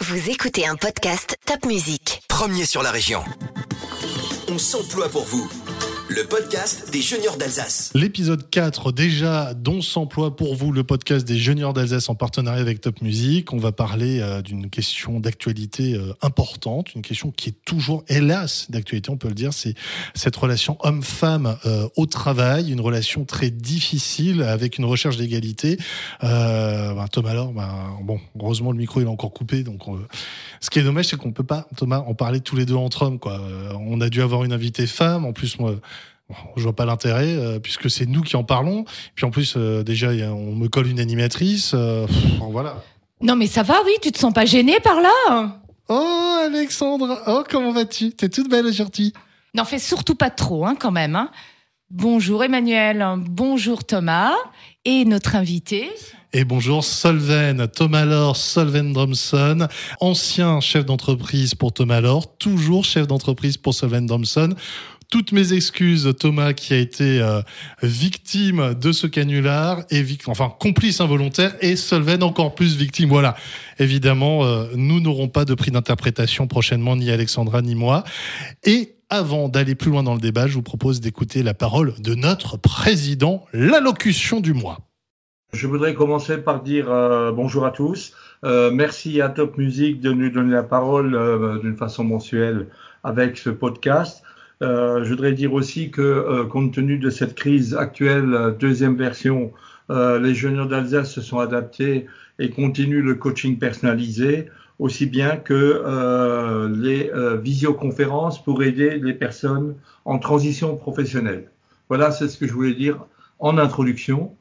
Vous écoutez un podcast Top Music. Premier sur la région. On s'emploie pour vous. Le podcast des juniors d'Alsace. L'épisode 4 déjà dont s'emploie pour vous le podcast des juniors d'Alsace en partenariat avec Top Music. On va parler euh, d'une question d'actualité euh, importante, une question qui est toujours hélas d'actualité, on peut le dire, c'est cette relation homme-femme euh, au travail, une relation très difficile avec une recherche d'égalité. Ben, Thomas alors, ben, bon, heureusement le micro il est encore coupé, donc ce qui est dommage c'est qu'on peut pas Thomas en parler tous les deux entre hommes quoi. on a dû avoir une invitée femme, en plus moi je vois pas l'intérêt euh, puisque c'est nous qui en parlons. Puis en plus, euh, déjà, on me colle une animatrice. Euh, voilà. Non, mais ça va, oui. Tu te sens pas gênée par là Oh, Alexandre. Oh, comment vas-tu? T'es toute belle aujourd'hui. N'en fais surtout pas trop, hein, quand même. Hein. Bonjour Emmanuel, bonjour Thomas et notre invité. Et bonjour Solven, Thomas Laure, Solven Drumson, ancien chef d'entreprise pour Thomas Laure, toujours chef d'entreprise pour Solven Drumson toutes mes excuses, Thomas, qui a été euh, victime de ce canular, et enfin complice involontaire, et Solven encore plus victime. Voilà. Évidemment, euh, nous n'aurons pas de prix d'interprétation prochainement, ni Alexandra ni moi. Et avant d'aller plus loin dans le débat, je vous propose d'écouter la parole de notre président, l'allocution du mois. Je voudrais commencer par dire euh, bonjour à tous. merci à Top Music de nous donner la parole d'une façon mensuelle avec ce podcast. Euh, je voudrais dire aussi que, euh, compte tenu de cette crise actuelle, euh, deuxième version, les jeunes d'Alsace se sont adaptés et continuent le coaching personnalisé, aussi bien que les visioconférences pour aider les personnes en transition professionnelle. Voilà, c'est ce que je voulais dire en introduction.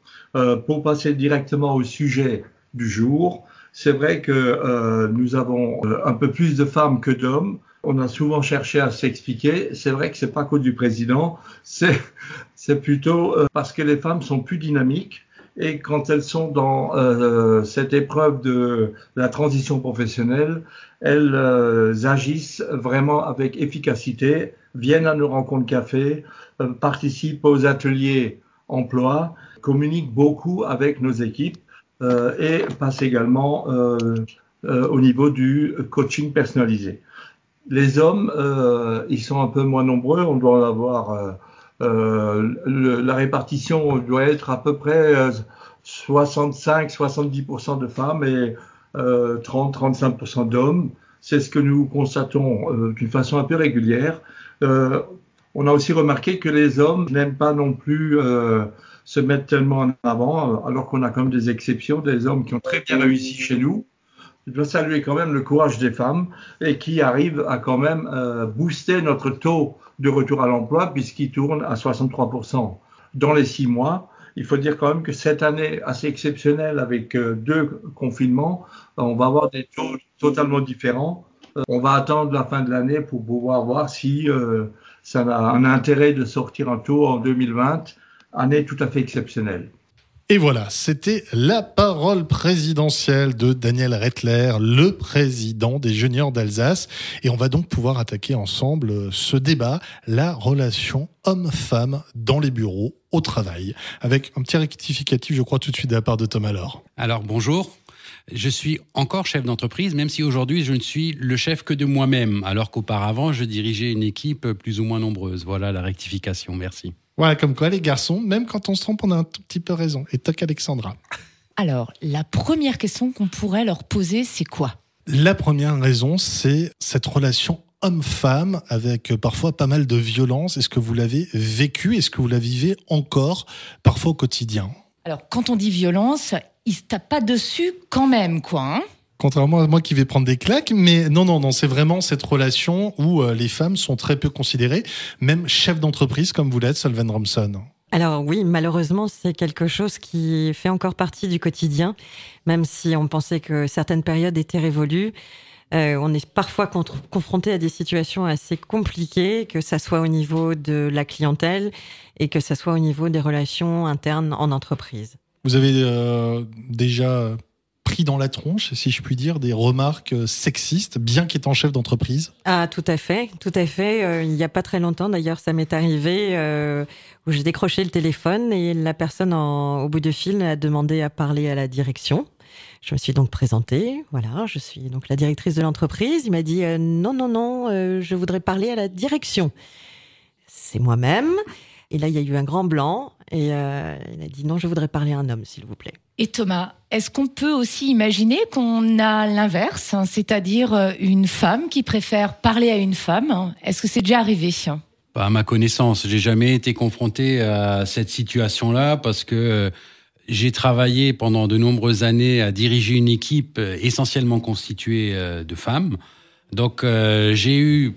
pour passer directement au sujet du jour, c'est vrai que nous avons un peu plus de femmes que d'hommes on a souvent cherché à s'expliquer. C'est vrai que c'est pas cause du président, c'est plutôt euh, parce que les femmes sont plus dynamiques et quand elles sont dans euh, cette épreuve de la transition professionnelle, elles euh, agissent vraiment avec efficacité, viennent à nos rencontres café, participent aux ateliers emploi, communiquent beaucoup avec nos équipes et passent également au niveau du coaching personnalisé. Les hommes, euh, ils sont un peu moins nombreux. On doit en avoir. Euh, euh, la répartition doit être à peu près 65-70% de femmes et 30-35% d'hommes. C'est ce que nous constatons d'une façon un peu régulière. on a aussi remarqué que les hommes n'aiment pas non plus se mettre tellement en avant, alors qu'on a quand même des exceptions, des hommes qui ont très bien réussi chez nous je dois saluer quand même le courage des femmes et qui arrivent à quand même euh, booster notre taux de retour à l'emploi puisqu'il tourne à 63% dans les six mois. Il faut dire quand même que cette année assez exceptionnelle avec euh, deux confinements, on va avoir des taux totalement différents. Euh, on va attendre la fin de l'année pour pouvoir voir si ça a un intérêt de sortir un taux en 2020, année tout à fait exceptionnelle. Et voilà, c'était la parole présidentielle de Daniel Rettler, le président des juniors d'Alsace. Et on va donc pouvoir attaquer ensemble ce débat, la relation homme-femme dans les bureaux, au travail, avec un petit rectificatif, je crois, tout de suite de la part de Thomas Laure. Alors, bonjour. Je suis encore chef d'entreprise, même si aujourd'hui je ne suis le chef que de moi-même, alors qu'auparavant je dirigeais une équipe plus ou moins nombreuse. Voilà la rectification. Merci. Voilà, comme quoi les garçons, même quand on se trompe, on a un tout petit peu raison. Et toc Alexandra. Alors, la première question qu'on pourrait leur poser, c'est quoi? La première raison, c'est cette relation homme-femme avec parfois pas mal de violence. Est-ce que vous l'avez vécu? Est-ce que vous la vivez encore parfois au quotidien? Alors, quand on dit violence, il se tape pas dessus quand même, quoi. Hein? Contrairement à moi qui vais prendre des claques, mais non, non, non, c'est vraiment cette relation où euh, les femmes sont très peu considérées, même chef d'entreprise comme vous l'êtes, Solven Romson. Alors oui, malheureusement, c'est quelque chose qui fait encore partie du quotidien, même si on pensait que certaines périodes étaient révolues. Euh, on est parfois confronté à des situations assez compliquées, que ça soit au niveau de la clientèle et que ça soit au niveau des relations internes en entreprise. Vous avez euh, déjà pris dans la tronche, si je puis dire, des remarques euh, sexistes, bien qu'étant chef d'entreprise Ah, tout à fait, tout à fait. Euh, il n'y a pas très longtemps, d'ailleurs, ça m'est arrivé euh, où j'ai décroché le téléphone et la personne au bout de fil a demandé à parler à la direction. Je me suis donc présentée. Voilà, je suis donc la directrice de l'entreprise. Il m'a dit non, non, non, je voudrais parler à la direction. C'est moi-même. Et là, il y a eu un grand blanc. Et euh, il a dit non, je voudrais parler à un homme, s'il vous plaît. Et Thomas, est-ce qu'on peut aussi imaginer qu'on a l'inverse, hein, c'est-à-dire euh, une femme qui préfère parler à une femme? Est-ce que c'est déjà arrivé? Pas à ma connaissance, j'ai jamais été confronté à cette situation-là parce que euh, j'ai travaillé pendant de nombreuses années à diriger une équipe essentiellement constituée de femmes. Donc j'ai eu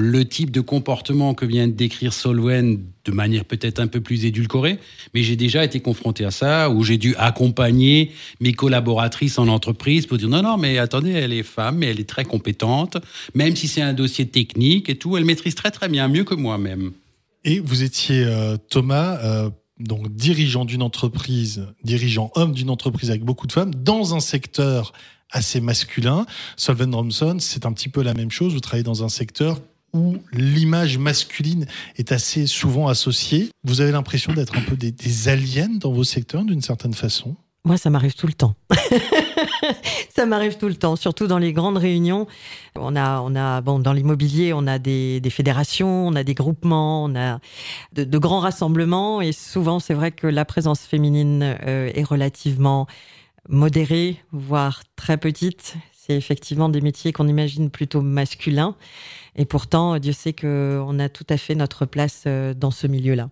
le type de comportement que vient de décrire Solwen de manière peut-être un peu plus édulcorée, mais j'ai déjà été confronté à ça, où j'ai dû accompagner mes collaboratrices en entreprise pour dire non, non, mais attendez, elle est femme, mais elle est très compétente, même si c'est un dossier technique et tout, elle maîtrise très très bien, mieux que moi-même. Et vous étiez euh, Thomas, euh, donc dirigeant d'une entreprise, dirigeant homme d'une entreprise avec beaucoup de femmes, dans un secteur assez masculin. Solven Romson, c'est un petit peu la même chose. Vous travaillez dans un secteur où l'image masculine est assez souvent associée. Vous avez l'impression d'être un peu des, aliens dans vos secteurs d'une certaine façon? Moi, ça m'arrive tout le temps. ça m'arrive tout le temps, surtout dans les grandes réunions. On a, on a, bon, dans l'immobilier, on a des, fédérations, on a des groupements, on a de, grands rassemblements, et souvent, c'est vrai que la présence féminine euh, est relativement modérée, voire très petite. C'est effectivement des métiers qu'on imagine plutôt masculins. Et pourtant, Dieu sait qu'on a tout à fait notre place euh, dans ce milieu-là.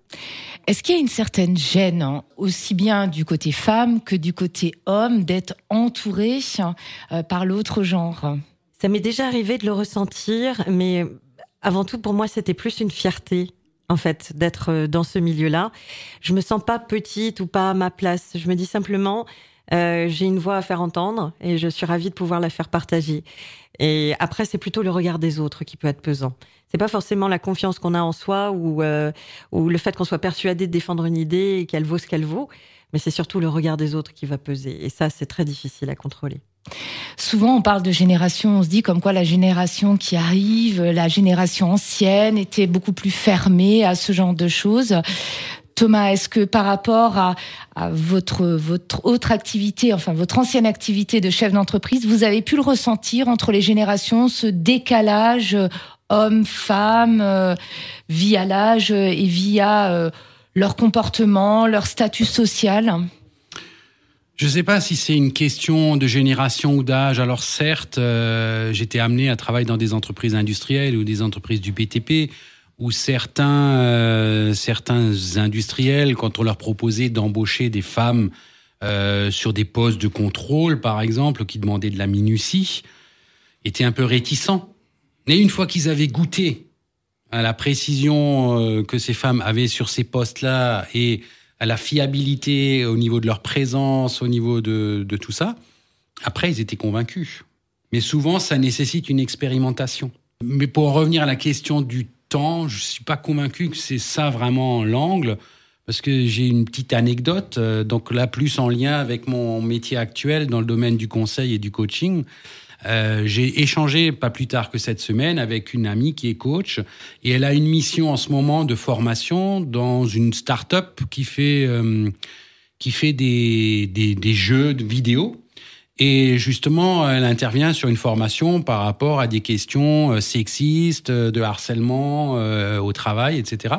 Est-ce qu'il y a une certaine gêne, hein, aussi bien du côté femme que du côté homme, d'être entouré euh, par l'autre genre? Ça m'est déjà arrivé de le ressentir, mais avant tout, pour moi, c'était plus une fierté en fait, d'être euh, dans ce milieu-là. Je me sens pas petite ou pas à ma place. Je me dis simplement, euh, j'ai une voix à faire entendre et je suis ravie de pouvoir la faire partager. Et après, c'est plutôt le regard des autres qui peut être pesant. C'est pas forcément la confiance qu'on a en soi ou, euh, ou le fait qu'on soit persuadé de défendre une idée et qu'elle vaut ce qu'elle vaut, mais c'est surtout le regard des autres qui va peser. Et ça, c'est très difficile à contrôler. Souvent, on parle de génération, on se dit comme quoi la génération qui arrive, la génération ancienne, était beaucoup plus fermée à ce genre de choses. Thomas, est-ce que par rapport à, votre, autre activité, enfin votre ancienne activité de chef d'entreprise, vous avez pu le ressentir entre les générations, ce décalage euh, homme-femme euh, via l'âge et via euh, leur comportement, leur statut social? Je ne sais pas si c'est une question de génération ou d'âge. Alors certes, j'étais amené à travailler dans des entreprises industrielles ou des entreprises du BTP où certains, euh, certains industriels, quand on leur proposait d'embaucher des femmes euh, sur des postes de contrôle, par exemple, qui demandaient de la minutie, étaient un peu réticents. Mais une fois qu'ils avaient goûté à la précision euh, que ces femmes avaient sur ces postes-là et à la fiabilité au niveau de leur présence, au niveau de, de tout ça, après, ils étaient convaincus. Mais souvent, ça nécessite une expérimentation. Mais pour revenir à la question du temps. Je suis pas convaincu que c'est ça vraiment l'angle, parce que j'ai une petite anecdote, euh, donc là plus en lien avec mon métier actuel dans le domaine du conseil et du coaching. Euh, j'ai échangé pas plus tard que cette semaine avec une amie qui est coach et elle a une mission en ce moment de formation dans une start-up qui fait euh, qui fait des, des, des jeux de vidéo et justement, elle intervient sur une formation par rapport à des questions euh, sexistes, euh, de harcèlement euh, au travail, etc.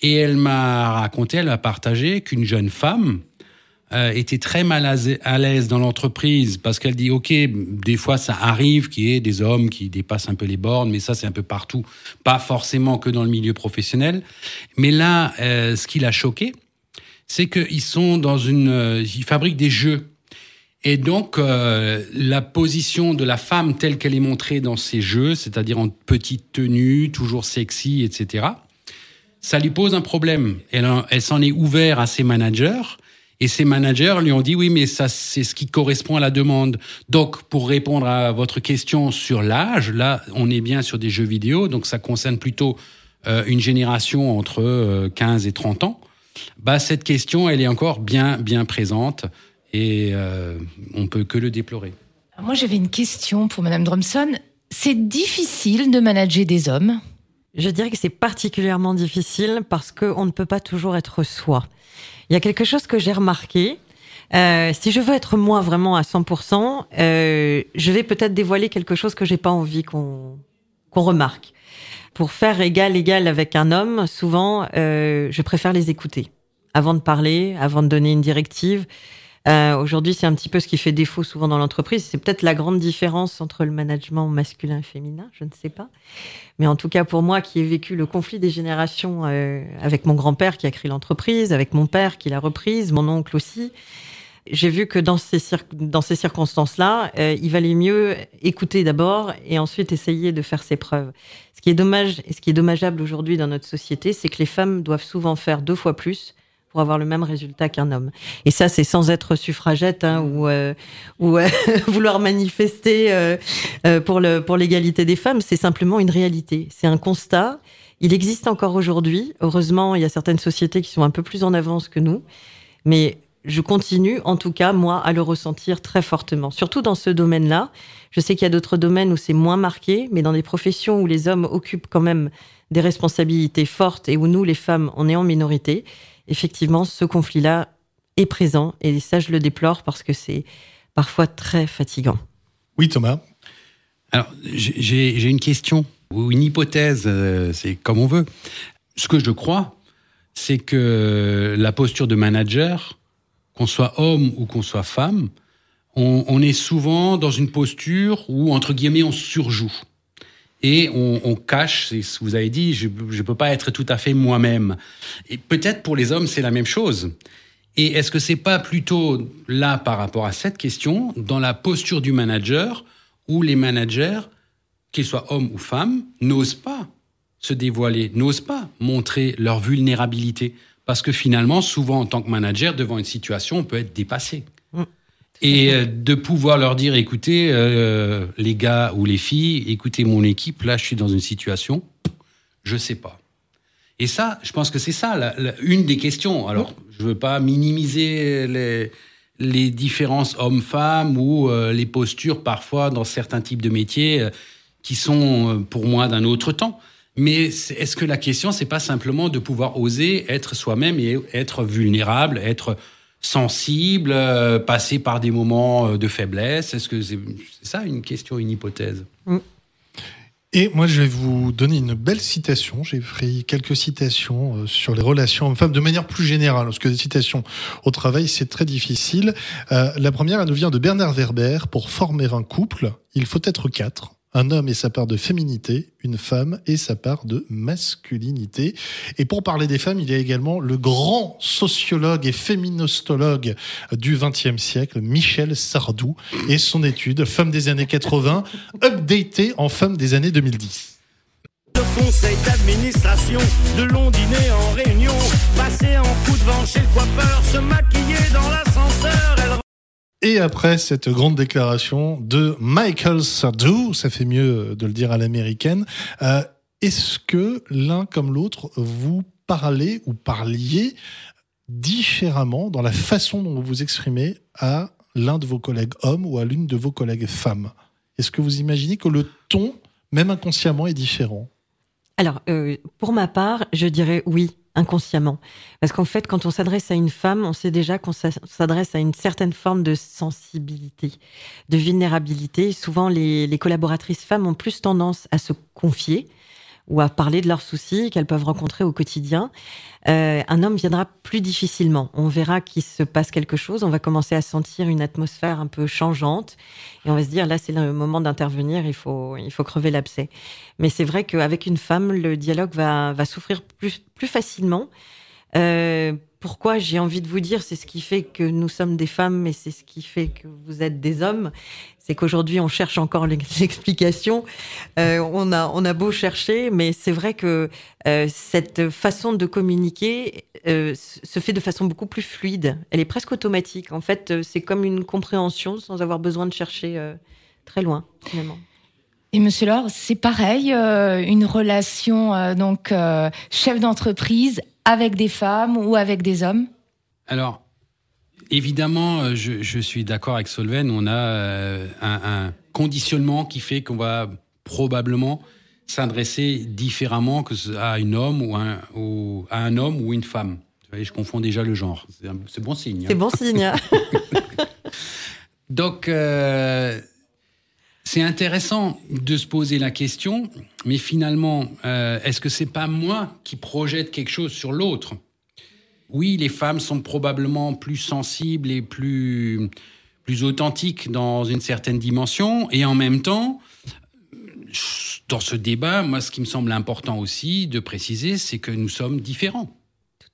Et elle m'a raconté, elle m'a partagé qu'une jeune femme était très mal à l'aise dans l'entreprise parce qu'elle dit, OK, des fois ça arrive qu'il y ait des hommes qui dépassent un peu les bornes, mais ça c'est un peu partout, pas forcément que dans le milieu professionnel. Mais là, ce qui l'a choqué, c'est qu'ils sont dans une... ils fabriquent des jeux et donc, euh, la position de la femme telle qu'elle est montrée dans ces jeux, c'est-à-dire en petite tenue, toujours sexy, etc., ça lui pose un problème. Elle, elle s'en est ouverte à ses managers, et ses managers lui ont dit oui, mais ça, c'est ce qui correspond à la demande. Donc, pour répondre à votre question sur l'âge, là, on est bien sur des jeux vidéo, donc ça concerne plutôt euh, une génération entre 15 euh, et 30 ans. Bah, cette question, elle est encore bien, bien présente et euh, on peut que le déplorer. Moi, j'avais une question pour Madame Drumson. C'est difficile de manager des hommes? Je dirais que c'est particulièrement difficile parce qu'on ne peut pas toujours être soi. Il y a quelque chose que j'ai remarqué, Euh, si je veux être moi vraiment à 100%, euh, je vais peut-être dévoiler quelque chose que j'ai pas envie qu'on qu'on remarque. Pour faire égal égal avec un homme, souvent, euh, je préfère les écouter avant de parler, avant de donner une directive. Euh, Aujourd'hui, c'est un petit peu ce qui fait défaut souvent dans l'entreprise. C'est peut-être la grande différence entre le management masculin et féminin, je ne sais pas. Mais en tout cas, pour moi, qui ai vécu le conflit des générations euh, avec mon grand-père qui a créé l'entreprise, avec mon père qui l'a reprise, mon oncle aussi, j'ai vu que dans ces, dans ces circonstances-là, euh, il valait mieux écouter d'abord et ensuite essayer de faire ses preuves. Ce qui est dommage et ce qui est dommageable aujourd'hui dans notre société, c'est que les femmes doivent souvent faire deux fois plus pour avoir le même résultat qu'un homme. Et ça, c'est sans être suffragette hein, ou, euh, euh, vouloir manifester euh, pour l'égalité des femmes. C'est simplement une réalité. C'est un constat. Il existe encore aujourd'hui. Heureusement, il y a certaines sociétés qui sont un peu plus en avance que nous. Mais je continue, en tout cas, moi, à le ressentir très fortement. Surtout dans ce domaine-là. Je sais qu'il y a d'autres domaines où c'est moins marqué, mais dans des professions où les hommes occupent quand même des responsabilités fortes et où nous, les femmes, on est en minorité, effectivement, ce conflit-là est présent. Et ça, je le déplore parce que c'est parfois très fatigant. Oui, Thomas. Alors, j'ai une question ou une hypothèse, euh, c'est comme on veut. Ce que je crois, c'est que la posture de manager, qu'on soit homme ou qu'on soit femme, on, on, est souvent dans une posture où, entre guillemets, on surjoue. Et on, on cache, c'est ce que vous avez dit, je ne peux pas être tout à fait moi-même. Et peut-être pour les hommes, c'est la même chose. Et est-ce que c'est pas plutôt là, par rapport à cette question, dans la posture du manager, où les managers, qu'ils soient hommes ou femmes, n'osent pas se dévoiler, n'osent pas montrer leur vulnérabilité? Parce que finalement, souvent en tant que manager, devant une situation, on peut être dépassé. Et euh, de pouvoir leur dire, écoutez, euh, les gars ou les filles, écoutez mon équipe, là, je suis dans une situation, je sais pas. Et ça, je pense que c'est ça, une des questions. Alors, je veux pas minimiser les, différences hommes-femmes ou euh, les postures parfois dans certains types de métiers qui sont pour moi d'un autre temps. Mais est-ce que la question, c'est pas simplement de pouvoir oser être soi-même et être vulnérable, être sensible, euh, passer par des moments euh, de faiblesse Est-ce que c'est ça une question, une hypothèse? Mmh. Et moi, je vais vous donner une belle citation. J'ai pris quelques citations euh, sur les relations hommes-femmes de manière plus générale, parce que des citations au travail, c'est très difficile. Euh, la première, elle nous vient de Bernard Werber. Pour former un couple, il faut être quatre un homme et sa part de féminité, une femme et sa part de masculinité. Et pour parler des femmes, il y a également le grand sociologue et féministologue du XXe siècle, Michel Sardou, et son étude Femmes des années 80, updatée en Femmes des années 2010 le conseil d'administration, de en réunion, passer en coup de vent chez le coiffeur, se maquiller dans l'ascenseur, et après cette grande déclaration de Michael Sardou, ça fait mieux de le dire à l'américaine, euh, est-ce que l'un comme l'autre vous parlez ou parliez différemment dans la façon dont vous vous exprimez à l'un de vos collègues hommes ou à l'une de vos collègues femmes? Est-ce que vous imaginez que le ton, même inconsciemment, est différent? Alors, euh, pour ma part, je dirais oui inconsciemment. Parce qu'en fait, quand on s'adresse à une femme, on sait déjà qu'on s'adresse à une certaine forme de sensibilité, de vulnérabilité. Souvent, les, les, collaboratrices femmes ont plus tendance à se confier ou à parler de leurs soucis qu'elles peuvent rencontrer au quotidien. Euh, un homme viendra plus difficilement. On verra qu'il se passe quelque chose, on va commencer à sentir une atmosphère un peu changeante, et on va se dire là c'est le moment d'intervenir, il faut il faut crever l'abcès. Mais c'est vrai qu'avec une femme, le dialogue va va souffrir plus plus facilement. Euh, pourquoi j'ai envie de vous dire, c'est ce qui fait que nous sommes des femmes, mais c'est ce qui fait que vous êtes des hommes. C'est qu'aujourd'hui, on cherche encore l'explication. Euh, on a, beau chercher, mais c'est vrai que euh, cette façon de communiquer euh, se fait de façon beaucoup plus fluide. Elle est presque automatique. En fait, c'est comme une compréhension sans avoir besoin de chercher très loin, finalement. Et Monsieur Laure, c'est pareil, une relation donc chef d'entreprise avec des femmes ou avec des hommes Alors, évidemment, euh, je, je suis d'accord avec Solven. On a euh, un, un, conditionnement qui fait qu'on va probablement s'adresser différemment que à une homme ou, un, ou à un homme ou une femme. je confonds déjà le genre. C'est bon signe. Hein. C'est bon signe. Donc, euh, c'est intéressant de se poser la question, mais finalement, euh, est-ce que c'est pas moi qui projette quelque chose sur l'autre? Oui, les femmes sont probablement plus sensibles et plus, plus authentiques dans une certaine dimension, et en même temps, dans ce débat, moi, ce qui me semble important aussi de préciser, c'est que nous sommes différents.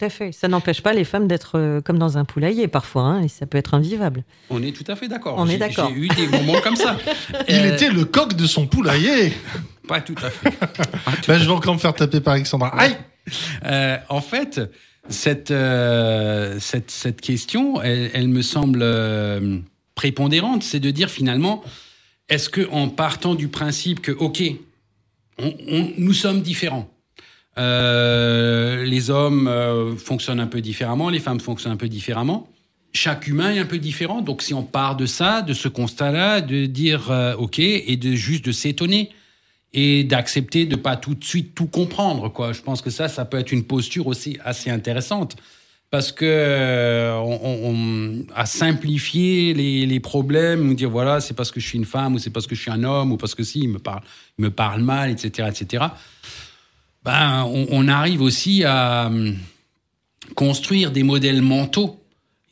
Tout à fait. Ça n'empêche pas les femmes d'être euh, comme dans un poulailler parfois, hein, et ça peut être invivable. On est tout à fait d'accord. On est d'accord. J'ai eu des moments comme ça. Il euh, était le coq de son poulailler. Pas tout à fait. Bah, je vais encore me faire taper par Alexandra. Aïe euh, En fait, cette, cette, cette question, elle, me semble prépondérante. C'est de dire finalement, est-ce que en partant du principe que, ok, nous sommes différents. Euh, les hommes euh, fonctionnent un peu différemment, les femmes fonctionnent un peu différemment. Chaque humain est un peu différent. Donc, si on part de ça, de ce constat-là, de dire euh, OK et de juste de s'étonner et d'accepter de pas tout de suite tout comprendre. Je pense que ça, ça peut être une posture aussi assez intéressante parce que on, a simplifié les, les problèmes, dire voilà, c'est parce que je suis une femme ou c'est parce que je suis un homme ou parce que si il me parle, il me parle mal, etc., etc ben, on, arrive aussi à hum, construire des modèles mentaux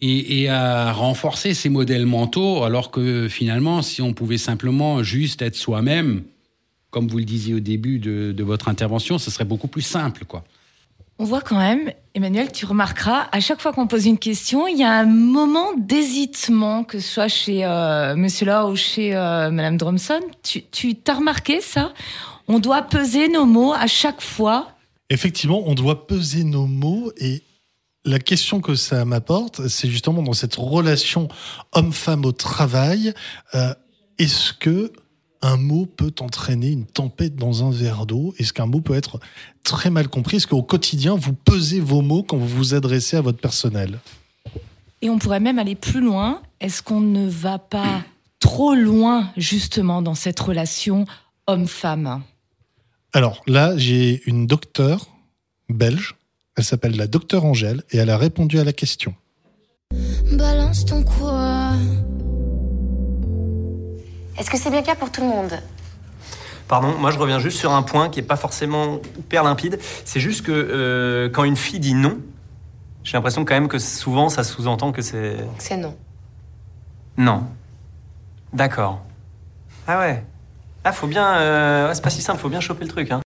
et, à renforcer ces modèles mentaux, alors que finalement, si on pouvait simplement juste être soi-même, comme vous le disiez au début de, votre intervention, ce serait beaucoup plus simple, quoi. On voit quand même, Emmanuel, tu remarqueras, à chaque fois qu'on pose une question, il y a un moment d'hésitement, que ce soit chez euh, Monsieur là ou chez euh, Madame Dromson. Tu, tu t'as remarqué ça? On doit peser nos mots à chaque fois. Effectivement, on doit peser nos mots et la question que ça m'apporte, c'est justement dans cette relation homme-femme au travail, euh, est-ce que un mot peut entraîner une tempête dans un verre d'eau? Est-ce qu'un mot peut être très mal compris? Est-ce qu'au quotidien, vous pesez vos mots quand vous vous adressez à votre personnel? Et on pourrait même aller plus loin. Est-ce qu'on ne va pas trop loin justement dans cette relation homme-femme? Alors là, j'ai une docteure belge. Elle s'appelle la docteure Angèle et elle a répondu à la question. Balance ton quoi? Est-ce que c'est bien clair pour tout le monde? Pardon, moi je reviens juste sur un point qui n'est pas forcément hyper limpide. C'est juste que euh, quand une fille dit non, j'ai l'impression quand même que souvent ça sous-entend que c'est. C'est non. Non. D'accord. Ah ouais. Ah, faut bien. Euh, c'est pas si simple, faut bien choper le truc. Hein.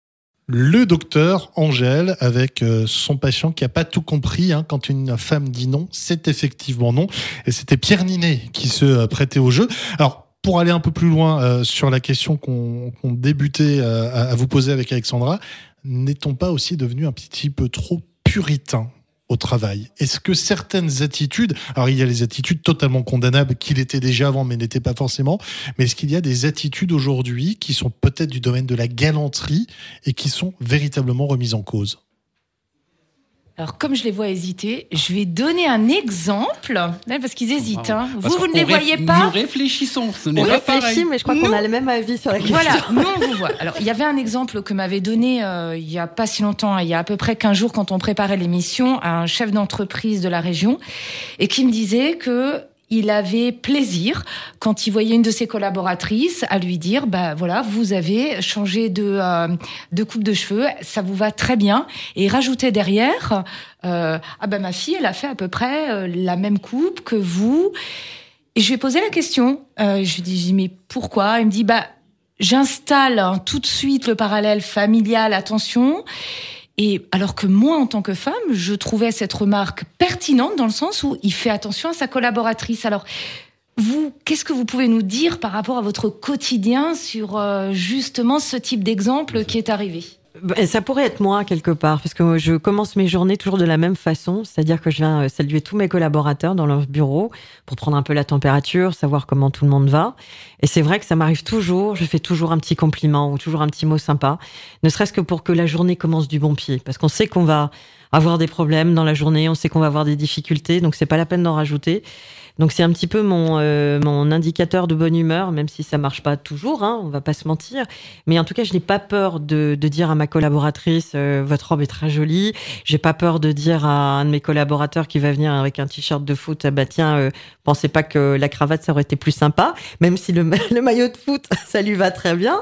Le docteur Angèle avec euh, son patient qui a pas tout compris hein, quand une femme dit non, c'est effectivement non. Et c'était Pierre Ninet qui se euh, prêtait au jeu. Alors pour aller un peu plus loin sur la question qu'on débutait à, vous poser avec Alexandra, n'est-on pas aussi devenu un petit peu trop puritain? Au travail. Est-ce que certaines attitudes, alors il y a les attitudes totalement condamnables qu'il était déjà avant mais n'étaient pas forcément, mais est-ce qu'il y a des attitudes aujourd'hui qui sont peut-être du domaine de la galanterie et qui sont véritablement remises en cause? Alors, comme je les vois hésiter, je vais donner un exemple, parce qu'ils hésitent. Hein. Vous, vous ne les voyez pas Nous réfléchissons. Ce on réfléchit, mais je crois qu'on a le même avis sur la question. Voilà, nous on vous voit. Alors, il y avait un exemple que m'avait donné euh, il y a pas si longtemps, il y a à peu près 15 jours, quand on préparait l'émission, un chef d'entreprise de la région, et qui me disait que il avait plaisir quand il voyait une de ses collaboratrices à lui dire bah voilà vous avez changé de euh, de coupe de cheveux ça vous va très bien. Et rajouter derrière euh, ah ben ma fille elle a fait à peu près euh, la même coupe que vous. Et je lui ai posé la question je lui ai dit mais pourquoi? Il me dit bah j'installe hein, tout de suite le parallèle familial attention et alors que moi, en tant que femme, je trouvais cette remarque pertinente dans le sens où il fait attention à sa collaboratrice. Alors, vous, qu'est-ce que vous pouvez nous dire par rapport à votre quotidien sur euh, justement ce type d'exemple qui est arrivé? Ça pourrait être moi quelque part, parce que je commence mes journées toujours de la même façon, c'est-à-dire que je viens euh, saluer tous mes collaborateurs dans leur bureau pour prendre un peu la température, savoir comment tout le monde va. Et c'est vrai que ça m'arrive toujours, je fais toujours un petit compliment ou toujours un petit mot sympa, ne serait-ce que pour que la journée commence du bon pied, parce qu'on sait qu'on va avoir des problèmes dans la journée, on sait qu'on va avoir des difficultés, donc c'est pas la peine d'en rajouter. Donc c'est un petit peu mon, euh, mon indicateur de bonne humeur, même si ça marche pas toujours, hein, on va pas se mentir. Mais en tout cas, je n'ai pas peur de, de, dire à ma collaboratrice euh, votre robe est très jolie. J'ai pas peur de dire à un de mes collaborateurs qui va venir avec un t-shirt de foot, bah tiens, euh, pensez pas que la cravate ça aurait été plus sympa, même si le, le maillot de foot ça lui va très bien.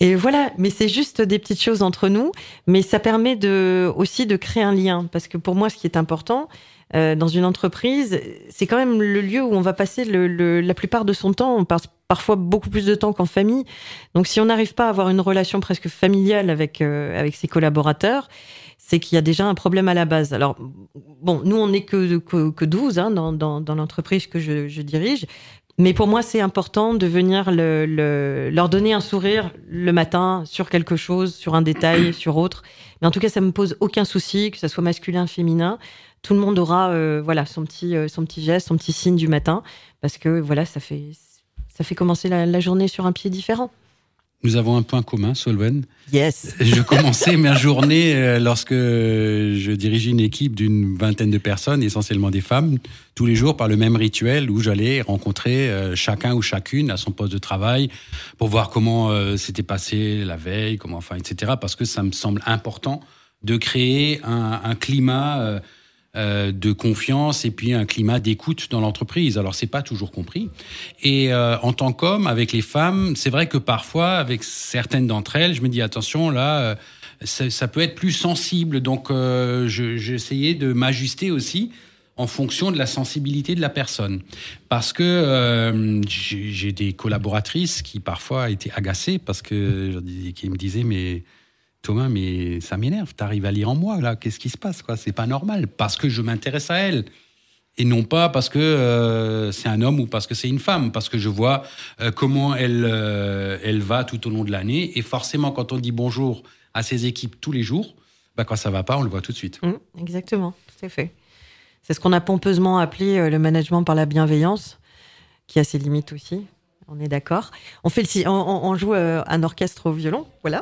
Et voilà, mais c'est juste des petites choses entre nous, mais ça permet de aussi de créer un parce que pour moi, ce qui est important euh, dans une entreprise, c'est quand même le lieu où on va passer la plupart de son temps. On passe parfois beaucoup plus de temps qu'en famille. Donc, si on n'arrive pas à avoir une relation presque familiale avec euh, avec ses collaborateurs, c'est qu'il y a déjà un problème à la base. Alors, bon, nous, on n'est que, que, que 12 hein, dans l'entreprise que je, je dirige. Mais pour moi, c'est important de venir le, le, leur donner un sourire le matin sur quelque chose, sur un détail, sur autre. Mais en tout cas, ça me pose aucun souci, que ça soit masculin, féminin tout le monde aura euh, voilà son petit euh, son petit geste, son petit signe du matin parce que voilà ça fait ça fait commencer la, la journée sur un pied différent. Nous avons un point commun, Solven. Yes. Je commençais ma journée euh, lorsque je dirigeais une équipe d'une vingtaine de personnes, essentiellement des femmes, tous les jours par le même rituel où j'allais rencontrer chacun ou chacune à son poste de travail pour voir comment s'était passé la veille, comment, enfin, etc. Parce que ça me semble important de créer un, un climat euh, de confiance et puis un climat d'écoute dans l'entreprise. Alors c'est pas toujours compris. Et euh, en tant qu'homme, avec les femmes, c'est vrai que parfois, avec certaines d'entre elles, je me dis attention là. Euh, ça, peut être plus sensible, donc essayé de m'ajuster aussi en fonction de la sensibilité de la personne. Parce que euh, j'ai des collaboratrices qui parfois étaient agacées parce que qui me disaient mais Thomas, mais ça m'énerve, t'arrives à lire en moi, là, qu'est-ce qui se passe, quoi? C'est pas normal, parce que je m'intéresse à elle. Et non pas parce que euh, c'est un homme ou parce que c'est une femme, parce que je vois euh, comment elle, euh, elle va tout au long de l'année. Et forcément, quand on dit bonjour à ses équipes tous les jours, bah, quand ça va pas, on le voit tout de suite. Mmh, exactement, tout à fait. C'est ce qu'on a pompeusement appelé le management par la bienveillance, qui a ses limites aussi. On est d'accord. On fait le, on, on joue euh, un orchestre au violon, voilà.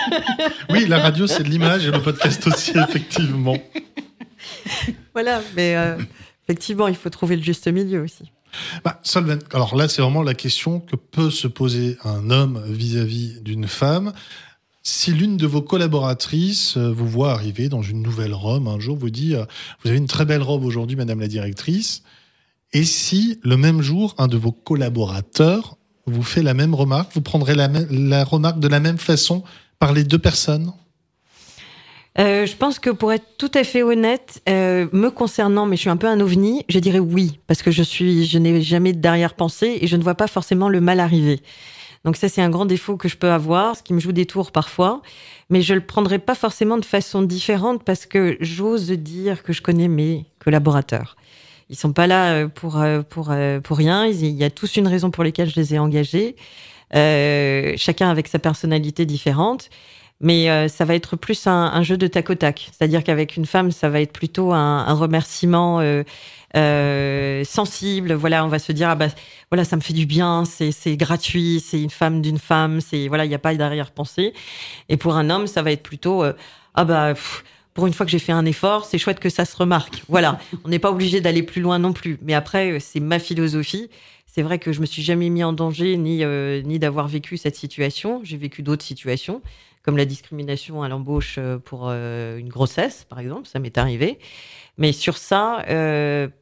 oui, la radio c'est de l'image et le podcast aussi effectivement. voilà, mais euh, effectivement, il faut trouver le juste milieu aussi. Bah, Solven, alors là, c'est vraiment la question que peut se poser un homme vis-à-vis d'une femme. Si l'une de vos collaboratrices euh, vous voit arriver dans une nouvelle robe un jour, vous dit Vous avez une très belle robe aujourd'hui, madame la directrice. Et si le même jour, un de vos collaborateurs vous fait la même remarque, vous prendrez la, remarque de la même façon par les deux personnes? Euh, je pense que pour être tout à fait honnête, euh, me concernant, mais je suis un peu un ovni, je dirais oui, parce que je suis, je n'ai jamais d'arrière-pensée et je ne vois pas forcément le mal arriver. Donc ça, c'est un grand défaut que je peux avoir, ce qui me joue des tours parfois, mais je le prendrai pas forcément de façon différente parce que j'ose dire que je connais mes collaborateurs. Ils sont pas là euh, pour euh, pour euh, pour rien. Il y a tous une raison pour lesquelles je les ai engagés. Chacun avec sa personnalité différente. Mais ça va être plus un, jeu de tac au tac. C'est-à-dire qu'avec une femme, ça va être plutôt un, remerciement sensible. Voilà, on va se dire ah bah voilà, ça me fait du bien, c'est c'est gratuit, c'est une femme d'une femme, c'est voilà, il n'y a pas d'arrière-pensée. Et pour un homme, ça va être plutôt ah bah pour une fois que j'ai fait un effort, c'est chouette que ça se remarque. Voilà, on n'est pas obligé d'aller plus loin non plus. Mais après, euh, c'est ma philosophie. C'est vrai que je me suis jamais mis en danger ni euh, ni d'avoir vécu cette situation. J'ai vécu d'autres situations, comme la discrimination à l'embauche euh, pour une grossesse, par exemple. Ça m'est arrivé. Mais sur ça,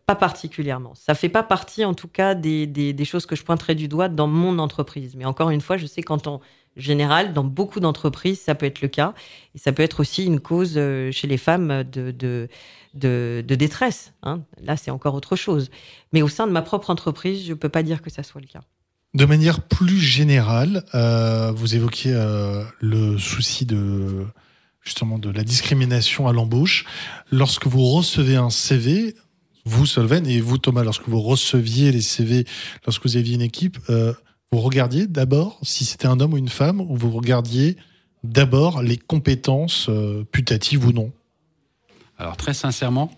pas particulièrement. Ça fait pas partie, en tout cas, des, des, des, choses que je pointerais du doigt dans mon entreprise. Mais encore une fois, je sais quand on général, dans beaucoup d'entreprises, ça peut être le cas. Et ça peut être aussi une cause euh, chez les femmes de, de, de, détresse. Hein. Là, c'est encore autre chose. Mais au sein de ma propre entreprise, je ne peux pas dire que ça soit le cas. De manière plus générale, euh, vous évoquiez euh, le souci de justement de la discrimination à l'embauche. Lorsque vous recevez un CV, vous Solven et vous Thomas, lorsque vous receviez les CV, lorsque vous aviez une équipe, vous regardiez d'abord si c'était un homme ou une femme, ou vous regardiez d'abord les compétences euh, putatives ou non? Alors très sincèrement,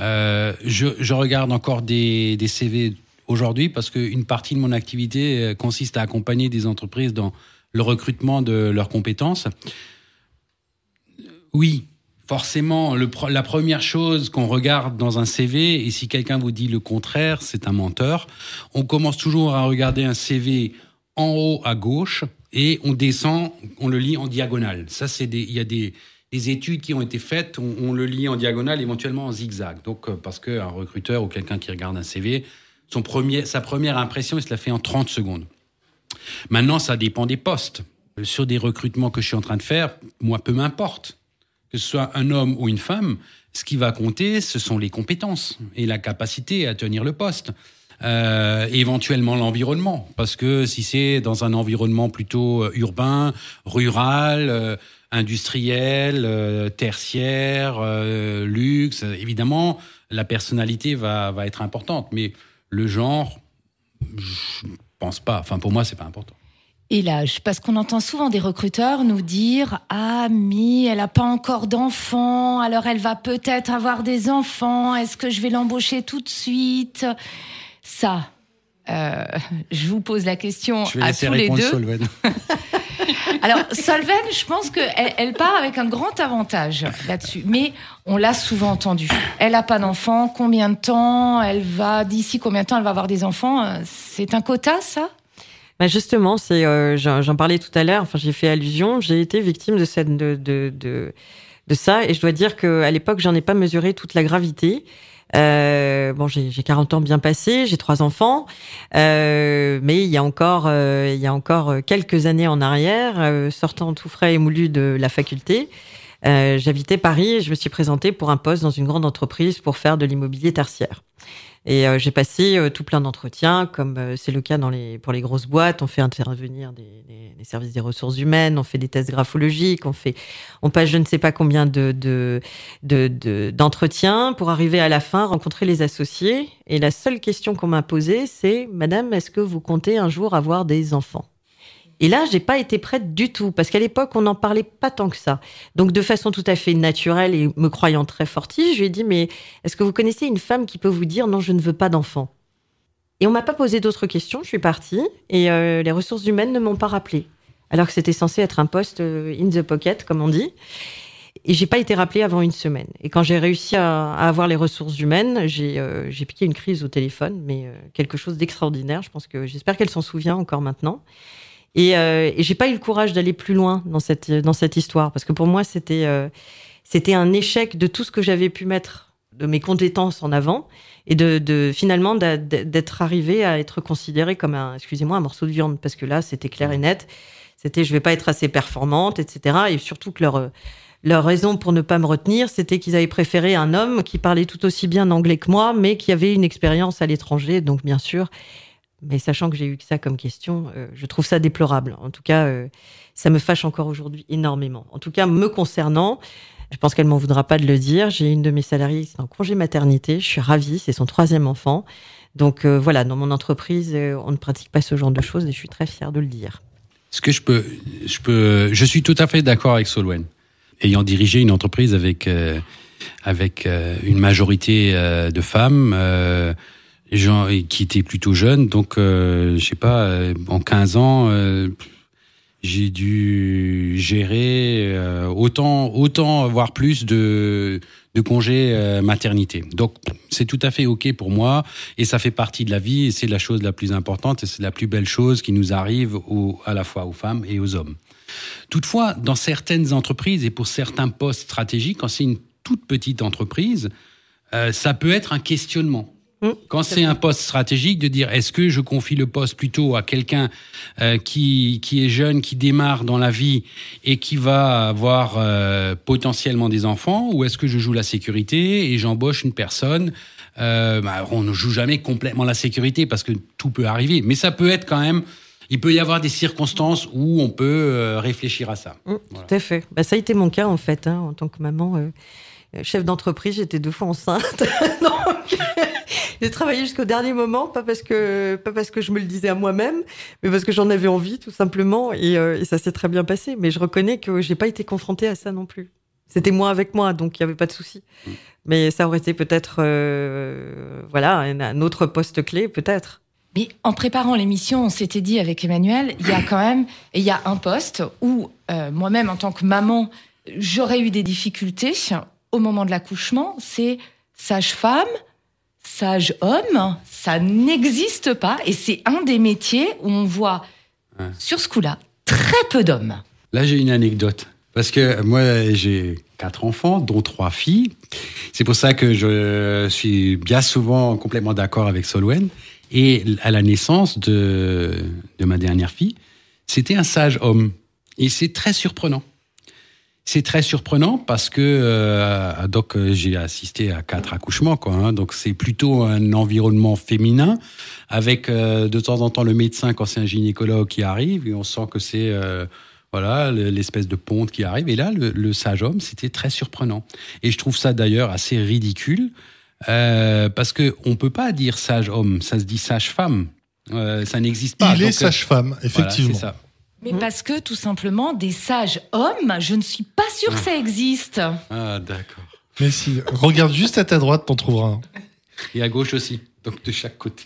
euh, je, regarde encore des, des CV aujourd'hui parce qu'une partie de mon activité euh, consiste à accompagner des entreprises dans le recrutement de leurs compétences. Oui, forcément, la première chose qu'on regarde dans un CV, et si quelqu'un vous dit le contraire, c'est un menteur, on commence toujours à regarder un CV en haut à gauche et on descend, on le lit en diagonale. Ça, c'est il y a des, études qui ont été faites, on, le lit en diagonale, éventuellement en zigzag. Donc, euh, parce qu'un recruteur ou quelqu'un qui regarde un CV, son premier, sa première impression, il se la fait en 30 secondes. Maintenant, ça dépend des postes. Sur des recrutements que je suis en train de faire, moi, peu m'importe que ce soit un homme ou une femme, ce qui va compter, ce sont les compétences et la capacité à tenir le poste. Euh, éventuellement l'environnement, parce que si c'est dans un environnement plutôt euh, urbain, rural, euh, industriel, euh, tertiaire, luxe, évidemment, la personnalité va, va être importante, mais le genre, je pense pas. Enfin, pour moi, c'est pas important et l'âge Parce qu'on entend souvent des recruteurs nous dire Ah, mais elle n'a pas encore d'enfants, alors elle va peut-être avoir des enfants, est-ce que je vais l'embaucher tout de suite? Ça, euh, je vous pose la question à tous les deux. Solven. alors, Solven, je pense qu'elle elle part avec un grand avantage là-dessus, mais on l'a souvent entendu. Elle n'a pas d'enfants, combien de temps elle va, d'ici combien de temps elle va avoir des enfants C'est un quota, ça? Bah justement, c'est, euh, j'en parlais tout à l'heure. Enfin, j'ai fait allusion. J'ai été victime de ça, et je dois dire que à l'époque, j'en ai pas mesuré toute la gravité. Euh, bon, j'ai 40 ans bien passés, j'ai trois enfants, euh, mais il y a encore, euh, il y a encore quelques années en arrière, euh, sortant tout frais et moulu de la faculté, j'habitais Paris et je me suis présentée pour un poste dans une grande entreprise pour faire de l'immobilier tertiaire. Et euh, j'ai passé euh, tout plein d'entretiens, comme euh, c'est le cas dans les, pour les grosses boîtes. On fait intervenir des, des, des, services des ressources humaines, on fait des tests graphologiques, on fait, on passe je ne sais pas combien de, de, de, d'entretiens pour arriver à la fin, rencontrer les associés. Et la seule question qu'on m'a posée, c'est Madame, est-ce que vous comptez un jour avoir des enfants? Et là, j'ai pas été prête du tout, parce qu'à l'époque, on n'en parlait pas tant que ça. Donc, de façon tout à fait naturelle et me croyant très fortie, je lui ai dit, mais est-ce que vous connaissez une femme qui peut vous dire, non, je ne veux pas d'enfant? Et on m'a pas posé d'autres questions, je suis partie, et euh, les ressources humaines ne m'ont pas rappelé. Alors que c'était censé être un poste euh, in the pocket, comme on dit. Et j'ai pas été rappelée avant une semaine. Et quand j'ai réussi à, avoir les ressources humaines, j'ai euh, piqué une crise au téléphone, mais quelque chose d'extraordinaire. Je pense que j'espère qu'elle s'en souvient encore maintenant. Et, euh, et j'ai pas eu le courage d'aller plus loin dans cette dans cette histoire parce que pour moi c'était euh, c'était un échec de tout ce que j'avais pu mettre de mes compétences en avant et de, de finalement d'être arrivé à être considéré comme un excusez-moi un morceau de viande parce que là c'était clair et net. C'était je vais pas être assez performante etc et surtout que leur leur raison pour ne pas me retenir, c'était qu'ils avaient préféré un homme qui parlait tout aussi bien anglais que moi, mais qui avait une expérience à l'étranger. Donc, bien sûr, mais sachant que j'ai eu que ça comme question, euh, je trouve ça déplorable. En tout cas, euh, ça me fâche encore aujourd'hui énormément. En tout cas, me concernant, je pense qu'elle m'en voudra pas de le dire. J'ai une de mes salariées qui est en congé maternité. Je suis ravie, c'est son troisième enfant. Donc euh, voilà, dans mon entreprise, on ne pratique pas ce genre de choses et je suis très fière de le dire. Ce que je peux, je peux, je suis tout à fait d'accord avec Solwen. Ayant dirigé une entreprise avec avec une majorité de femmes gens qui étaient plutôt jeunes. Donc, euh, je sais pas, euh, en 15 ans, euh, j'ai dû gérer euh, autant, autant, voire plus de, de congés maternité. Donc, c'est tout à fait OK pour moi et ça fait partie de la vie et c'est la chose la plus importante et c'est la plus belle chose qui nous arrive au, à la fois aux femmes et aux hommes. Toutefois, dans certaines entreprises et pour certains postes stratégiques, quand c'est une toute petite entreprise, ça peut être un questionnement. Quand c'est un poste stratégique, de dire est-ce que je confie le poste plutôt à quelqu'un euh, qui, qui est jeune, qui démarre dans la vie et qui va avoir euh, potentiellement des enfants, ou est-ce que je joue la sécurité et j'embauche une personne euh, bah, On ne joue jamais complètement la sécurité parce que tout peut arriver, mais ça peut être quand même. Il peut y avoir des circonstances où on peut réfléchir à ça. Mmh, tout à fait. Bah, ça a été mon cas en fait, hein, en tant que maman chef d'entreprise, j'étais deux fois enceinte. Donc, j'ai travaillé jusqu'au dernier moment, pas parce que pas parce que je me le disais à moi-même, mais parce que j'en avais envie tout simplement, et, euh, et ça s'est très bien passé. Mais je reconnais que j'ai pas été confrontée à ça non plus. C'était moi avec moi, donc il y avait pas de souci. Mm. Mais ça aurait été peut-être, euh, voilà, un, autre poste clé, peut-être. Mais en préparant l'émission, on s'était dit avec Emmanuel, il y a quand même, il y a un poste où euh, moi-même en tant que maman, j'aurais eu des difficultés au moment de l'accouchement, c'est sage-femme, sage-homme, ça n'existe pas. Et c'est un des métiers où on voit, sur ce coup-là, très peu d'hommes. Là, j'ai une anecdote. Parce que moi, j'ai quatre enfants, dont trois filles. C'est pour ça que je suis bien souvent complètement d'accord avec Solwen. Et à la naissance de, de ma dernière fille, c'était un sage homme. Et c'est très surprenant. C'est très surprenant parce que euh, donc euh, j'ai assisté à quatre accouchements quoi. Hein, donc c'est plutôt un environnement féminin avec euh, de temps en temps le médecin quand c'est un gynécologue qui arrive et on sent que c'est voilà l'espèce de ponte qui arrive et là le, sage homme c'était très surprenant et je trouve ça d'ailleurs assez ridicule parce que on peut pas dire sage homme ça se dit sage femme ça n'existe pas. Il est sage femme effectivement. ça. Mais parce que tout simplement, des sages hommes, je ne suis pas sûre que ça existe. Ah, d'accord. Mais si, regarde juste à ta droite, t'en trouveras un. Et à gauche aussi, donc de chaque côté.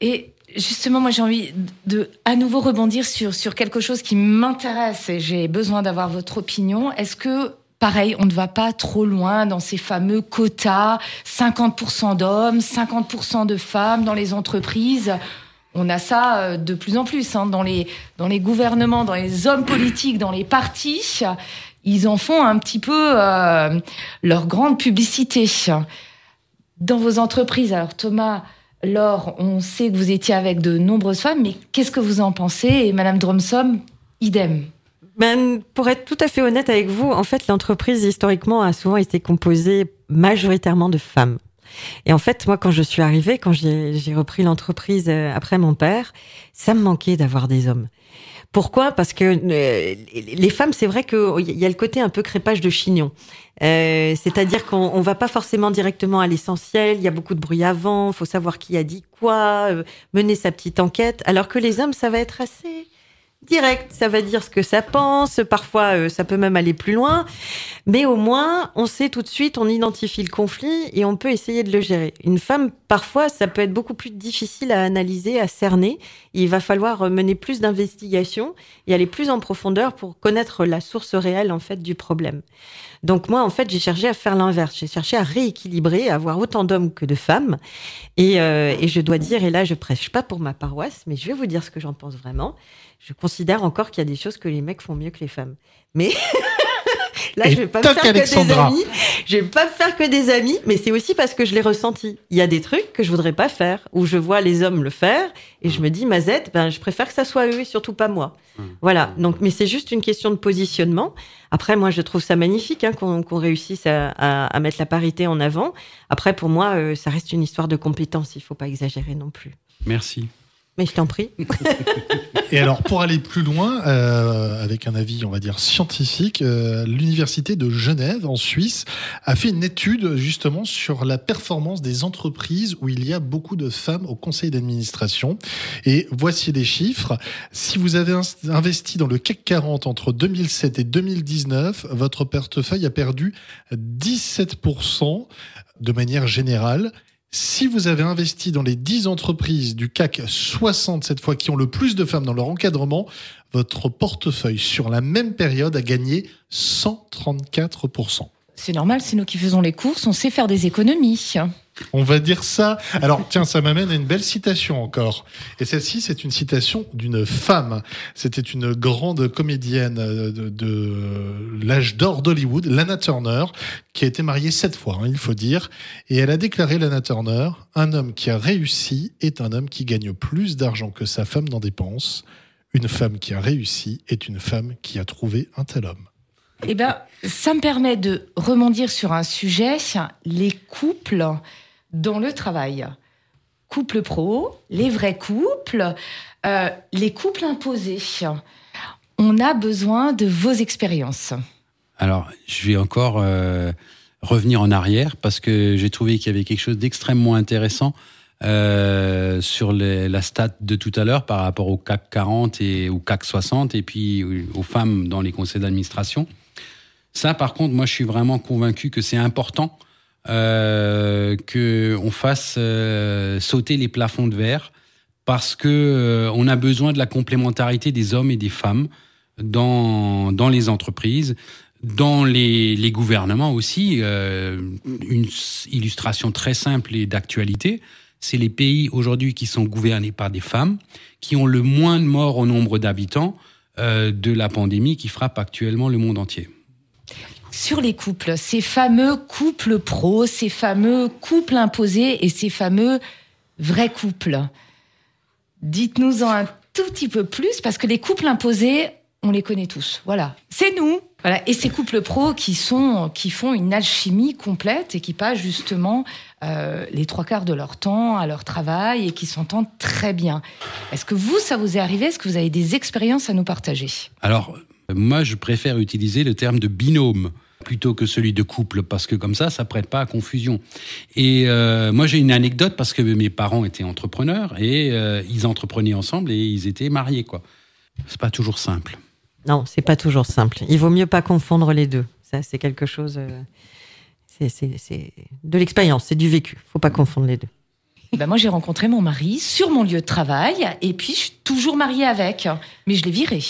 Et justement, moi j'ai envie de à nouveau rebondir sur, sur quelque chose qui m'intéresse et j'ai besoin d'avoir votre opinion. Est-ce que, pareil, on ne va pas trop loin dans ces fameux quotas, 50% d'hommes, 50% de femmes dans les entreprises on a ça euh, de plus en plus hein, dans, les, gouvernements, dans les hommes politiques, dans les partis. Ils en font un petit peu euh, leur grande publicité. Dans vos entreprises, alors Thomas, Laure, on sait que vous étiez avec de nombreuses femmes, mais qu'est-ce que vous en pensez? Et Madame Dromsom, idem. Ben, pour être tout à fait honnête avec vous, en fait, l'entreprise historiquement a souvent été composée majoritairement de femmes. Et en fait, moi, quand je suis arrivée, quand j'ai repris l'entreprise euh, après mon père, ça me manquait d'avoir des hommes. Pourquoi? Parce que euh, les femmes, c'est vrai qu'il y a le côté un peu crépage de chignon. Euh, C'est-à-dire qu'on va pas forcément directement à l'essentiel. Il y a beaucoup de bruit avant. Il faut savoir qui a dit quoi, mener sa petite enquête. Alors que les hommes, ça va être assez direct, ça va dire ce que ça pense, parfois euh, ça peut même aller plus loin, mais au moins on sait tout de suite, on identifie le conflit et on peut essayer de le gérer. Une femme, parfois, ça peut être beaucoup plus difficile à analyser, à cerner. Il va falloir mener plus d'investigation et aller plus en profondeur pour connaître la source réelle en fait du problème. Donc moi, en fait, j'ai cherché à faire l'inverse. J'ai cherché à rééquilibrer, à avoir autant d'hommes que de femmes. Et, euh, et je dois dire, et là, je prêche pas pour ma paroisse, mais je vais vous dire ce que j'en pense vraiment je considère encore qu'il y a des choses que les mecs font mieux que les femmes. Mais là, je vais pas me faire que des amis. Je vais pas me faire que des amis, mais c'est aussi parce que je l'ai ressenti. Il y a des trucs que je voudrais pas faire, où je vois les hommes le faire, et je me dis, Mazette, ben, je préfère que ça soit eux et surtout pas moi. Mmh. Voilà. Donc, mais c'est juste une question de positionnement. Après, moi, je trouve ça magnifique hein, qu'on réussisse à, mettre la parité en avant. Après, pour moi, euh, ça reste une histoire de compétence. Il faut pas exagérer non plus. Merci. Mais je t'en prie. Et alors, pour aller plus loin, euh, avec un avis, on va dire, scientifique, euh, l'Université de Genève, en Suisse, a fait une étude justement sur la performance des entreprises où il y a beaucoup de femmes au conseil d'administration. Et voici les chiffres. Si vous avez investi dans le CAC 40 entre 2007 et 2019, votre portefeuille a perdu 17% de manière générale. Si vous avez investi dans les 10 entreprises du CAC 60 cette fois qui ont le plus de femmes dans leur encadrement, votre portefeuille sur la même période a gagné 134%. C'est normal, c'est nous qui faisons les courses, on sait faire des économies. On va dire ça. Alors, tiens, ça m'amène à une belle citation encore. Et celle-ci, c'est une citation d'une femme. C'était une grande comédienne de, l'âge d'or d'Hollywood, Lana Turner, qui a été mariée sept fois, hein, il faut dire. Et elle a déclaré, Lana Turner, un homme qui a réussi est un homme qui gagne plus d'argent que sa femme n'en dépense. Une femme qui a réussi est une femme qui a trouvé un tel homme. Eh bien, ça me permet de remondir sur un sujet, les couples dans le travail. Couple pro, les vrais couples, euh, les couples imposés. On a besoin de vos expériences. Alors, je vais encore euh, revenir en arrière parce que j'ai trouvé qu'il y avait quelque chose d'extrêmement intéressant euh, sur la stat de tout à l'heure par rapport au CAC 40 et au CAC 60 et puis aux femmes dans les conseils d'administration. Ça, par contre, moi, je suis vraiment convaincu que c'est important euh, qu'on fasse euh, sauter les plafonds de verre parce que euh, on a besoin de la complémentarité des hommes et des femmes dans, dans les entreprises. Dans les, les gouvernements aussi, une illustration très simple et d'actualité, c'est les pays aujourd'hui qui sont gouvernés par des femmes, qui ont le moins de morts au nombre d'habitants de la pandémie qui frappe actuellement le monde entier. Sur les couples, ces fameux couples pros, ces fameux couples imposés et ces fameux vrais couples. Dites-nous-en un tout petit peu plus, parce que les couples imposés, on les connaît tous. Voilà, c'est nous. Voilà. Et ces couples pros qui sont, qui font une alchimie complète et qui passent justement euh, les trois quarts de leur temps à leur travail et qui s'entendent très bien. Est-ce que vous, ça vous est arrivé? Est-ce que vous avez des expériences à nous partager? Alors, moi, je préfère utiliser le terme de binôme plutôt que celui de couple, parce que comme ça, ça prête pas à confusion. Et euh, moi, j'ai une anecdote parce que mes parents étaient entrepreneurs et euh, ils entreprenaient ensemble et ils étaient mariés, quoi. C'est pas toujours simple. Non, c'est pas toujours simple. Il vaut mieux pas confondre les deux. Ça, c'est quelque chose. Euh, c'est de l'expérience, c'est du vécu. Faut pas confondre les deux. Ben moi, j'ai rencontré mon mari sur mon lieu de travail et puis je suis toujours mariée avec, mais je l'ai viré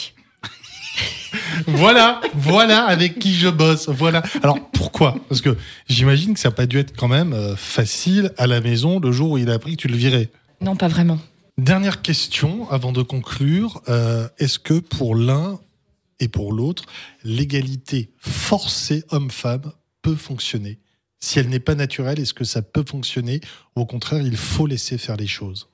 voilà, voilà avec qui je bosse. Voilà. Alors pourquoi? Parce que j'imagine que ça n'a pas dû être quand même euh, facile à la maison le jour où il a appris que tu le virais. Non, pas vraiment. Dernière question avant de conclure. Euh, est-ce que pour l'un et pour l'autre, l'égalité forcée homme-femme peut fonctionner? Si elle n'est pas naturelle, est-ce que ça peut fonctionner? Ou au contraire, il faut laisser faire les choses?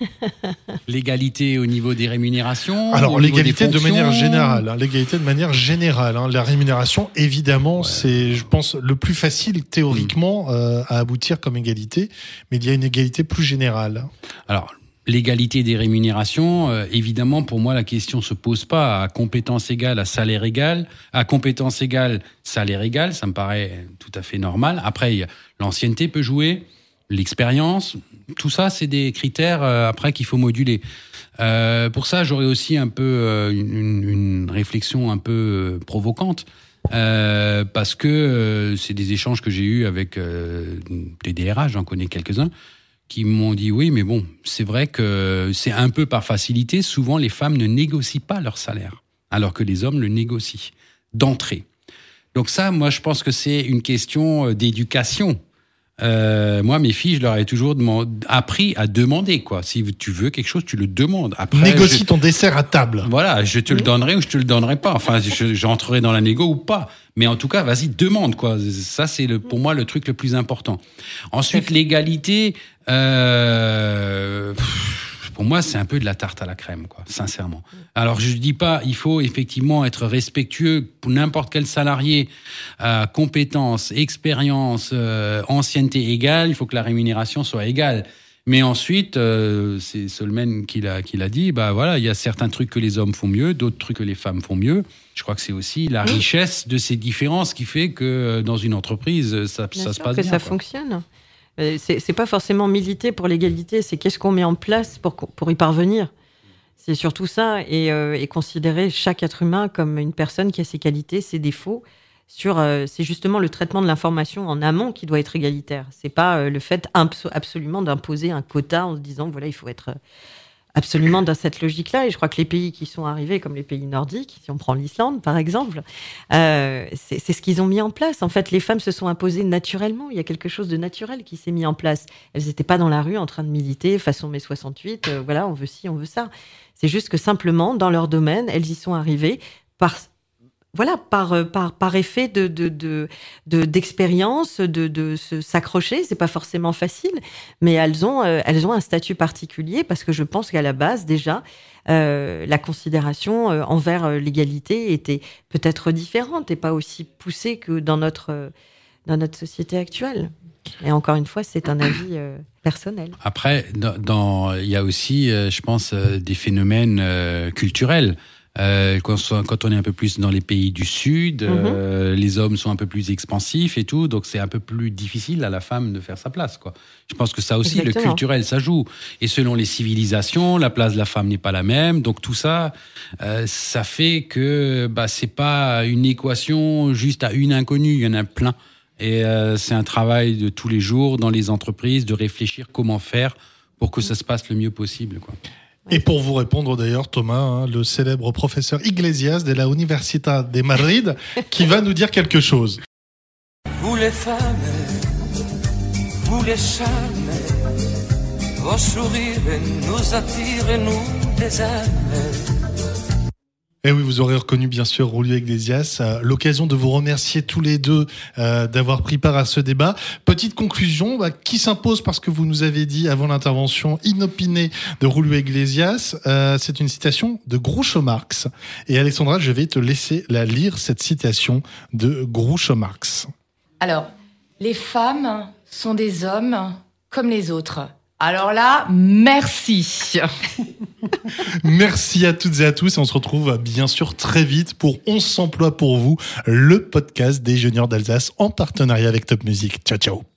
L'égalité au niveau des rémunérations Alors, l'égalité de manière générale. Hein, l'égalité de manière générale. Hein. La rémunération, évidemment, c'est, je pense, le plus facile théoriquement mm. euh, à aboutir comme égalité, mais il y a une égalité plus générale. Alors, l'égalité des rémunérations, euh, évidemment, pour moi, la question se pose pas à compétence égale, à salaire égal, à compétence égale, salaire égal, ça me paraît tout à fait normal. Après, l'ancienneté peut jouer l'expérience, tout ça, c'est des critères euh, après qu'il faut moduler. Euh, pour ça, j'aurais aussi un peu euh, une, réflexion un peu provocante. Parce que c'est des échanges que j'ai eus avec des DRH, j'en connais quelques-uns, qui m'ont dit oui, mais bon, c'est vrai que c'est un peu par facilité. Souvent, les femmes ne négocient pas leur salaire, alors que les hommes le négocient d'entrée. Donc ça, moi, je pense que c'est une question d'éducation euh, moi, mes filles, je leur ai toujours appris à demander, quoi. Si tu veux quelque chose, tu le demandes. Après, Négocie ton dessert à table. Voilà, je te le donnerai ou je te le donnerai pas. Enfin, j'entrerai dans la négo ou pas. Mais en tout cas, vas-y, demande, quoi. Ça, c'est le, pour moi le truc le plus important. Ensuite, l'égalité. Euh, pour moi, c'est un peu de la tarte à la crème, quoi, sincèrement. Alors, je dis pas, il faut effectivement être respectueux pour n'importe quel salarié, euh, compétences, expérience, euh, ancienneté égale. Il faut que la rémunération soit égale. Mais ensuite, euh, c'est Solmen qui l'a qui l'a dit. Bah voilà, il y a certains trucs que les hommes font mieux, d'autres trucs que les femmes font mieux. Je crois que c'est aussi la richesse de ces différences qui fait que euh, dans une entreprise, ça, ça se passe que bien. ça fonctionne. Euh, c'est pas forcément militer pour l'égalité, c'est qu'est-ce qu'on met en place pour, pour y parvenir. C'est surtout ça, et, euh, et, considérer chaque être humain comme une personne qui a ses qualités, ses défauts. Sur, euh, c'est justement le traitement de l'information en amont qui doit être égalitaire. C'est pas le fait absolument d'imposer un quota en se disant voilà il faut être absolument dans cette logique-là. Et je crois que les pays qui sont arrivés, comme les pays nordiques, si on prend l'Islande par exemple, euh, c'est ce qu'ils ont mis en place. En fait, les femmes se sont imposées naturellement. Il y a quelque chose de naturel qui s'est mis en place. Elles n'étaient pas dans la rue en train de militer façon mai 68. Euh, voilà, on veut ci, on veut ça. C'est juste que simplement, dans leur domaine, elles y sont arrivées par voilà, par, euh, par, par effet de, de, de, d'expérience, de, de, s'accrocher. C'est pas forcément facile, mais elles ont, euh, elles ont un statut particulier parce que je pense qu'à la base, déjà, euh, la considération envers l'égalité était peut-être différente et pas aussi poussée que dans notre, dans notre société actuelle. Et encore une fois, c'est un avis personnel. Après, dans, il y a aussi, je pense, des phénomènes culturels. Euh, quand, on est un peu plus dans les pays du Sud, mhm. euh, les hommes sont un peu plus expansifs et tout, donc c'est un peu plus difficile à la femme de faire sa place. Quoi. Je pense que ça aussi, le culturel, ça joue. Et selon les civilisations, la place de la femme n'est pas la même, donc tout ça, euh, ça fait que bah, c'est pas une équation juste à une inconnue, il y en a plein. Et euh, c'est un travail de tous les jours dans les entreprises de réfléchir comment faire pour que ça se passe le mieux possible. Quoi. Et pour vous répondre d'ailleurs, Thomas, hein, le célèbre professeur Iglesias de la Universidad de Madrid, qui va nous dire quelque chose. Vous les femmes, vous les charmes, vos sourires nous attirent, nous des âmes. Et oui, vous aurez reconnu bien sûr Julio Iglesias. Euh, L'occasion de vous remercier tous les deux euh, d'avoir pris part à ce débat. Petite conclusion, bah, qui s'impose parce que vous nous avez dit avant l'intervention inopinée de Julio Iglesias. Euh, C'est une citation de Groucho Marx. Et Alexandra, je vais te laisser la lire cette citation de Groucho Marx. Alors, les femmes sont des hommes comme les autres. Alors là, merci. Merci à toutes et à tous. Et on se retrouve bien sûr très vite pour On s'emploie pour vous, le podcast des juniors d'Alsace en partenariat avec Top Music. Ciao, ciao.